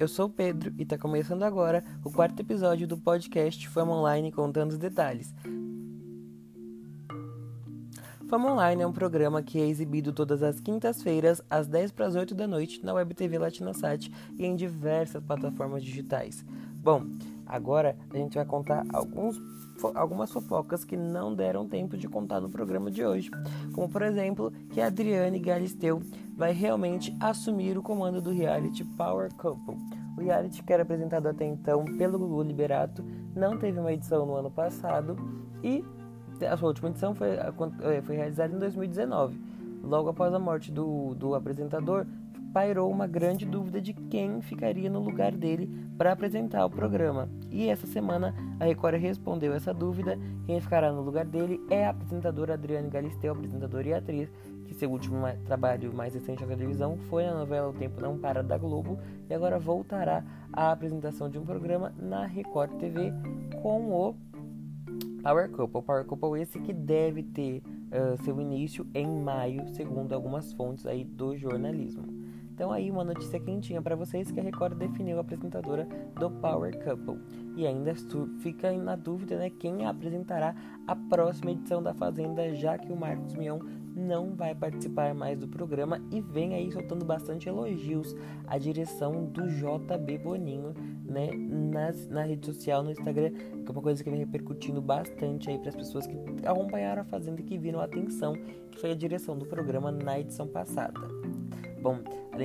eu sou o Pedro e está começando agora o quarto episódio do podcast Fama Online contando os detalhes. Fama Online é um programa que é exibido todas as quintas-feiras, às 10 para as 8 da noite, na Web TV Latinasat e em diversas plataformas digitais. Bom, agora a gente vai contar alguns algumas fofocas que não deram tempo de contar no programa de hoje, como por exemplo que Adriane Galisteu vai realmente assumir o comando do reality Power Couple. O reality que era apresentado até então pelo Gugu Liberato não teve uma edição no ano passado e a sua última edição foi, eh, foi realizada em 2019. Logo após a morte do, do apresentador, pairou uma grande dúvida de quem ficaria no lugar dele para apresentar o programa. E essa semana a Record respondeu essa dúvida. Quem ficará no lugar dele é a apresentadora Adriane Galisteu, apresentadora e atriz, que seu último trabalho mais recente na televisão foi na novela O Tempo Não Para da Globo e agora voltará à apresentação de um programa na Record TV com o Power Couple. Power Couple esse que deve ter uh, seu início em maio, segundo algumas fontes aí do jornalismo. Então aí uma notícia quentinha para vocês que a Record definiu a apresentadora do Power Couple. E ainda fica na dúvida, né, quem apresentará a próxima edição da Fazenda, já que o Marcos Mion não vai participar mais do programa e vem aí soltando bastante elogios à direção do JB Boninho, né, nas, na rede social, no Instagram, que é uma coisa que vem repercutindo bastante aí para as pessoas que acompanharam a Fazenda e que viram a atenção que foi a direção do programa na edição passada. Bom,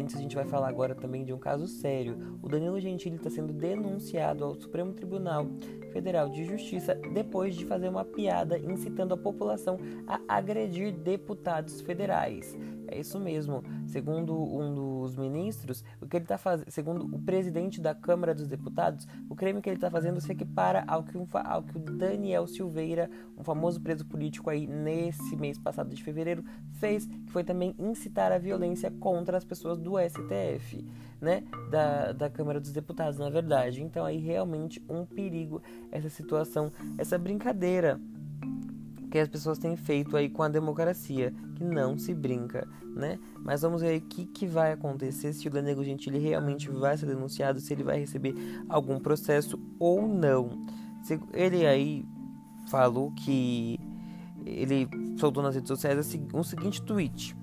disso, a gente vai falar agora também de um caso sério. O Danilo Gentili está sendo denunciado ao Supremo Tribunal Federal de Justiça depois de fazer uma piada incitando a população a agredir deputados federais. É isso mesmo. Segundo um dos ministros, o que ele está fazendo, segundo o presidente da Câmara dos Deputados, o crime que ele está fazendo se equipara ao que, um, ao que o Daniel Silveira, um famoso preso político aí nesse mês passado de fevereiro, fez, que foi também incitar a violência contra as pessoas do STF, né? Da, da Câmara dos Deputados, na verdade. Então aí realmente um perigo essa situação, essa brincadeira que as pessoas têm feito aí com a democracia, que não se brinca, né? Mas vamos ver o que, que vai acontecer, se o Danilo Gentili realmente vai ser denunciado, se ele vai receber algum processo ou não. Ele aí falou que ele soltou nas redes sociais um seguinte tweet.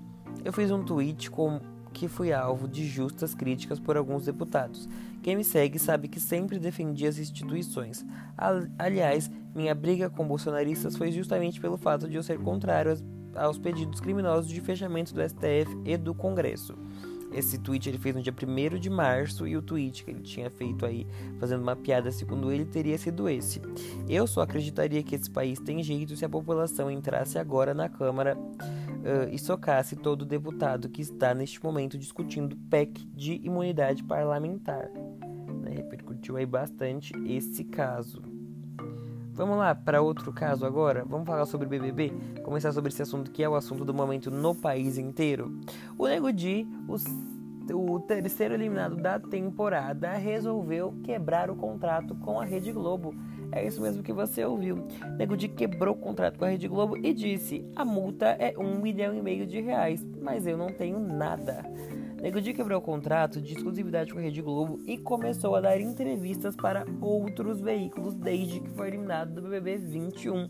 Eu fiz um tweet com que fui alvo de justas críticas por alguns deputados. Quem me segue sabe que sempre defendi as instituições. Aliás, minha briga com bolsonaristas foi justamente pelo fato de eu ser contrário aos pedidos criminosos de fechamento do STF e do Congresso. Esse tweet ele fez no dia 1 de março e o tweet que ele tinha feito aí, fazendo uma piada, segundo ele, teria sido esse. Eu só acreditaria que esse país tem jeito se a população entrasse agora na Câmara uh, e socasse todo deputado que está neste momento discutindo PEC de imunidade parlamentar. Né? Repercutiu aí bastante esse caso. Vamos lá para outro caso agora. Vamos falar sobre BBB. Começar sobre esse assunto que é o assunto do momento no país inteiro. O Nego Di, o, terceiro eliminado da temporada, resolveu quebrar o contrato com a Rede Globo. É isso mesmo que você ouviu. Nego Di quebrou o contrato com a Rede Globo e disse: a multa é um milhão e meio de reais, mas eu não tenho nada. Nego Di quebrou o contrato de exclusividade com a Rede Globo e começou a dar entrevistas para outros veículos desde que foi eliminado do BBB 21.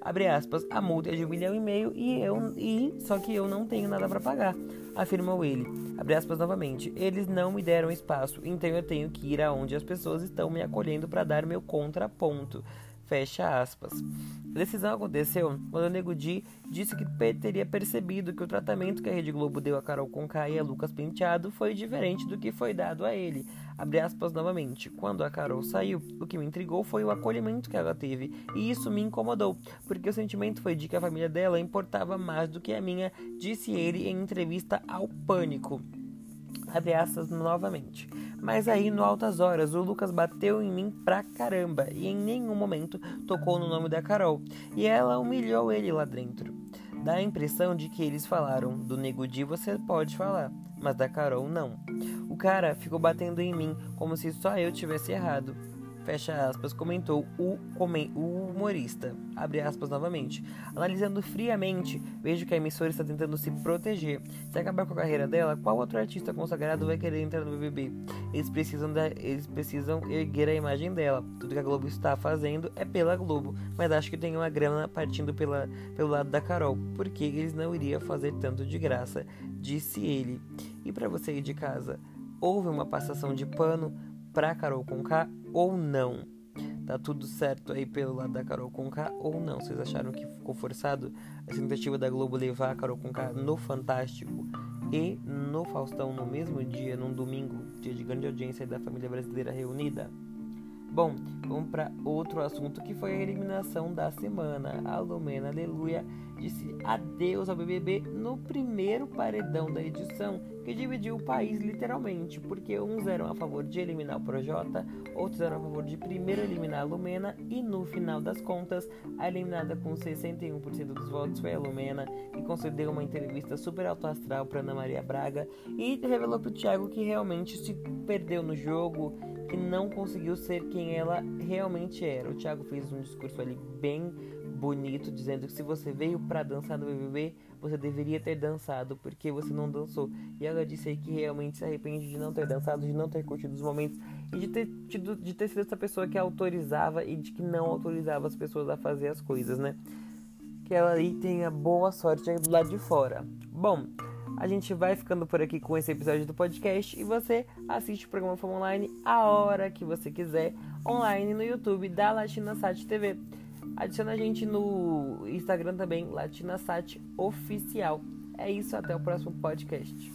Abre aspas, a multa é de um milhão e meio e eu e só que eu não tenho nada para pagar, afirmou ele. Abre aspas novamente. Eles não me deram espaço, então eu tenho que ir aonde as pessoas estão me acolhendo para dar meu contraponto. Fecha aspas. A decisão aconteceu quando o Nego Di disse que teria percebido que o tratamento que a Rede Globo deu a Carol Conká e a Lucas Penteado foi diferente do que foi dado a ele. Abre aspas novamente. Quando a Carol saiu, o que me intrigou foi o acolhimento que ela teve, e isso me incomodou, porque o sentimento foi de que a família dela importava mais do que a minha, disse ele em entrevista ao Pânico. Abre aspas novamente. Mas aí, no altas horas, o Lucas bateu em mim pra caramba e em nenhum momento tocou no nome da Carol. E ela humilhou ele lá dentro. Dá a impressão de que eles falaram: do Nego Di você pode falar, mas da Carol não. O cara ficou batendo em mim como se só eu tivesse errado. Fecha aspas, comentou o, o humorista. Abre aspas novamente. Analisando friamente, vejo que a emissora está tentando se proteger. Se acabar com a carreira dela, qual outro artista consagrado vai querer entrar no BBB? Eles precisam, da, eles precisam erguer a imagem dela. Tudo que a Globo está fazendo é pela Globo, mas acho que tem uma grana partindo pela, pelo lado da Carol, porque eles não iriam fazer tanto de graça, disse ele. E para você ir de casa, houve uma passação de pano pra Carol Conká ou não? Tá tudo certo aí pelo lado da Carol Conká ou não? Vocês acharam que ficou forçado a tentativa da Globo levar a Carol Conká no Fantástico e no Faustão no mesmo dia, num domingo, dia de grande audiência da família brasileira reunida? Bom, vamos para outro assunto que foi a eliminação da semana. A Lumena Aleluia disse adeus ao BBB no primeiro paredão da edição, que dividiu o país literalmente, porque uns eram a favor de eliminar o Projota, outros eram a favor de primeiro eliminar a Lumena e no final das contas, a eliminada com 61% dos votos foi a Lumena, que concedeu uma entrevista super alto astral para Ana Maria Braga e revelou para o Thiago que realmente se perdeu no jogo que não conseguiu ser quem ela realmente era. O Thiago fez um discurso ali bem bonito, dizendo que se você veio para dançar no BBB, você deveria ter dançado, porque você não dançou. E ela disse que realmente se arrepende de não ter dançado, de não ter curtido os momentos e de ter, tido, de ter sido essa pessoa que autorizava e de que não autorizava as pessoas a fazer as coisas, né? Que ela aí tenha boa sorte do lado de fora. Bom, a gente vai ficando por aqui com esse episódio do podcast e você assiste o programa Fama Online a hora que você quiser, online no YouTube da Latina Sat TV. Adiciona a gente no Instagram também, Latina Sat Oficial. É isso, até o próximo podcast.